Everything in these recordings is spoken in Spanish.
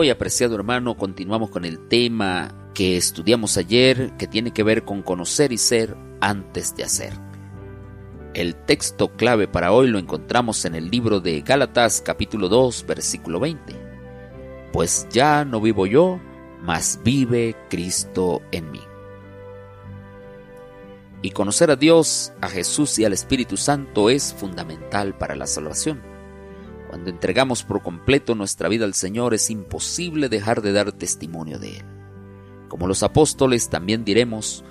Hoy, apreciado hermano, continuamos con el tema que estudiamos ayer, que tiene que ver con conocer y ser antes de hacer. El texto clave para hoy lo encontramos en el libro de Gálatas capítulo 2 versículo 20. Pues ya no vivo yo, mas vive Cristo en mí. Y conocer a Dios, a Jesús y al Espíritu Santo es fundamental para la salvación. Cuando entregamos por completo nuestra vida al Señor es imposible dejar de dar testimonio de Él. Como los apóstoles también diremos,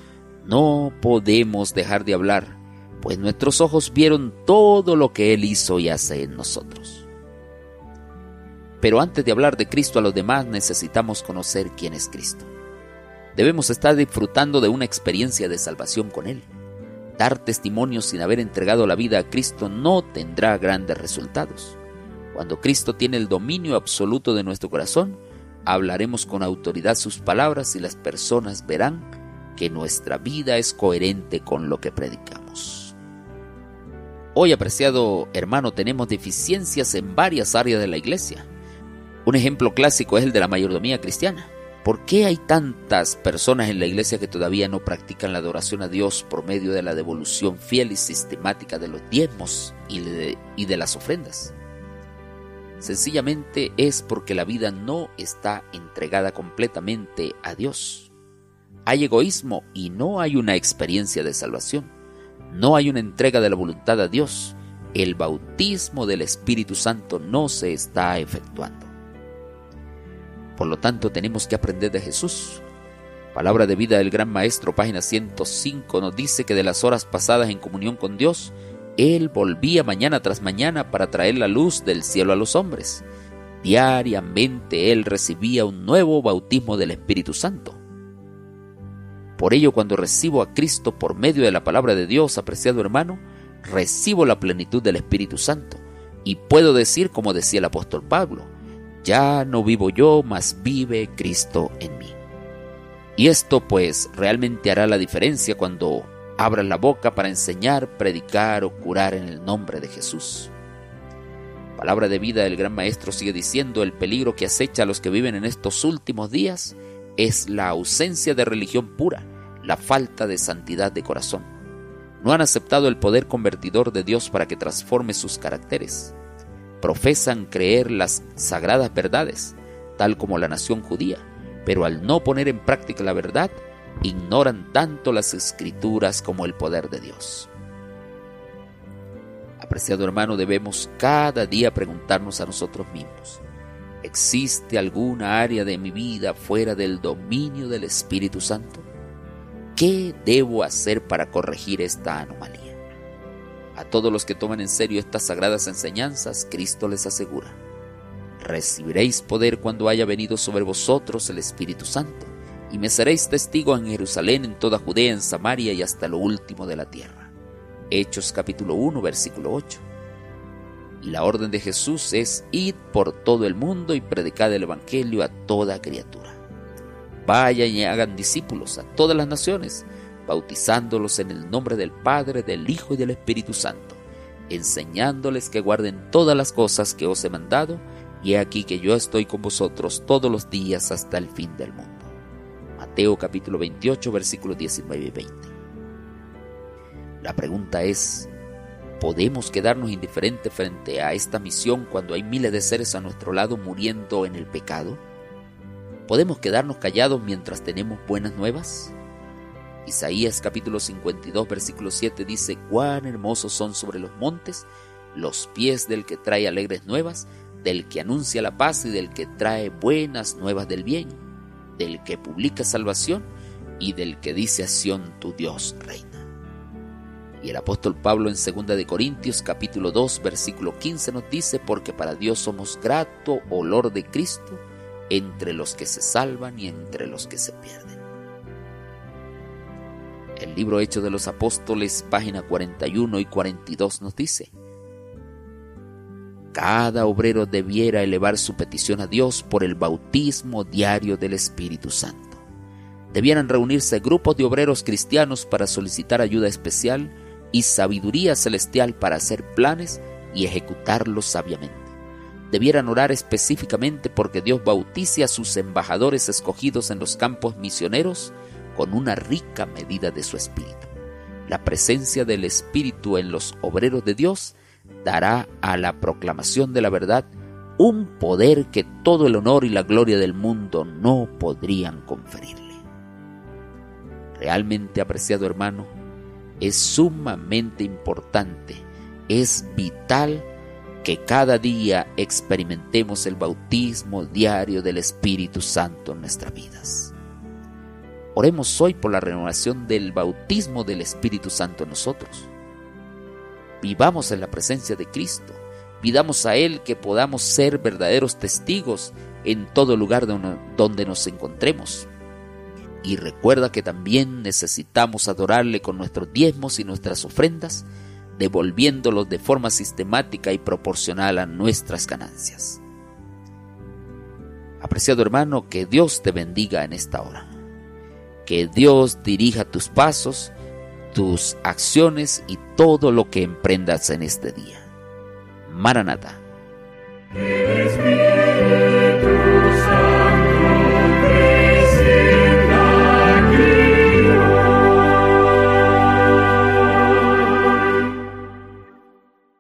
no podemos dejar de hablar, pues nuestros ojos vieron todo lo que Él hizo y hace en nosotros. Pero antes de hablar de Cristo a los demás necesitamos conocer quién es Cristo. Debemos estar disfrutando de una experiencia de salvación con Él. Dar testimonio sin haber entregado la vida a Cristo no tendrá grandes resultados. Cuando Cristo tiene el dominio absoluto de nuestro corazón, hablaremos con autoridad sus palabras y las personas verán que nuestra vida es coherente con lo que predicamos. Hoy, apreciado hermano, tenemos deficiencias en varias áreas de la iglesia. Un ejemplo clásico es el de la mayordomía cristiana. ¿Por qué hay tantas personas en la iglesia que todavía no practican la adoración a Dios por medio de la devolución fiel y sistemática de los diezmos y de, y de las ofrendas? Sencillamente es porque la vida no está entregada completamente a Dios. Hay egoísmo y no hay una experiencia de salvación. No hay una entrega de la voluntad a Dios. El bautismo del Espíritu Santo no se está efectuando. Por lo tanto, tenemos que aprender de Jesús. Palabra de vida del Gran Maestro, página 105, nos dice que de las horas pasadas en comunión con Dios, Él volvía mañana tras mañana para traer la luz del cielo a los hombres. Diariamente Él recibía un nuevo bautismo del Espíritu Santo. Por ello, cuando recibo a Cristo por medio de la palabra de Dios, apreciado hermano, recibo la plenitud del Espíritu Santo. Y puedo decir, como decía el apóstol Pablo, ya no vivo yo, mas vive Cristo en mí. Y esto pues realmente hará la diferencia cuando abras la boca para enseñar, predicar o curar en el nombre de Jesús. Palabra de vida del gran maestro sigue diciendo, el peligro que acecha a los que viven en estos últimos días es la ausencia de religión pura, la falta de santidad de corazón. No han aceptado el poder convertidor de Dios para que transforme sus caracteres profesan creer las sagradas verdades, tal como la nación judía, pero al no poner en práctica la verdad, ignoran tanto las escrituras como el poder de Dios. Apreciado hermano, debemos cada día preguntarnos a nosotros mismos, ¿existe alguna área de mi vida fuera del dominio del Espíritu Santo? ¿Qué debo hacer para corregir esta anomalía? A todos los que toman en serio estas sagradas enseñanzas, Cristo les asegura, recibiréis poder cuando haya venido sobre vosotros el Espíritu Santo, y me seréis testigo en Jerusalén, en toda Judea, en Samaria y hasta lo último de la tierra. Hechos capítulo 1, versículo 8. Y la orden de Jesús es id por todo el mundo y predicad el Evangelio a toda criatura. Vayan y hagan discípulos a todas las naciones, bautizándolos en el nombre del Padre, del Hijo y del Espíritu Santo, enseñándoles que guarden todas las cosas que os he mandado, y he aquí que yo estoy con vosotros todos los días hasta el fin del mundo. Mateo capítulo 28 versículos 19 y 20. La pregunta es, ¿podemos quedarnos indiferentes frente a esta misión cuando hay miles de seres a nuestro lado muriendo en el pecado? ¿Podemos quedarnos callados mientras tenemos buenas nuevas? Isaías capítulo 52 versículo 7 dice, cuán hermosos son sobre los montes los pies del que trae alegres nuevas, del que anuncia la paz y del que trae buenas nuevas del bien, del que publica salvación y del que dice a Sión tu Dios reina. Y el apóstol Pablo en 2 de Corintios capítulo 2 versículo 15 nos dice, porque para Dios somos grato olor de Cristo entre los que se salvan y entre los que se pierden. El libro Hecho de los Apóstoles, página 41 y 42 nos dice, cada obrero debiera elevar su petición a Dios por el bautismo diario del Espíritu Santo. Debieran reunirse grupos de obreros cristianos para solicitar ayuda especial y sabiduría celestial para hacer planes y ejecutarlos sabiamente. debieran orar específicamente porque Dios bautice a sus embajadores escogidos en los campos misioneros con una rica medida de su espíritu. La presencia del Espíritu en los obreros de Dios dará a la proclamación de la verdad un poder que todo el honor y la gloria del mundo no podrían conferirle. Realmente, apreciado hermano, es sumamente importante, es vital que cada día experimentemos el bautismo diario del Espíritu Santo en nuestras vidas. Oremos hoy por la renovación del bautismo del Espíritu Santo en nosotros. Vivamos en la presencia de Cristo. Pidamos a Él que podamos ser verdaderos testigos en todo lugar donde nos encontremos. Y recuerda que también necesitamos adorarle con nuestros diezmos y nuestras ofrendas, devolviéndolos de forma sistemática y proporcional a nuestras ganancias. Apreciado hermano, que Dios te bendiga en esta hora. Que Dios dirija tus pasos, tus acciones y todo lo que emprendas en este día. Maranata.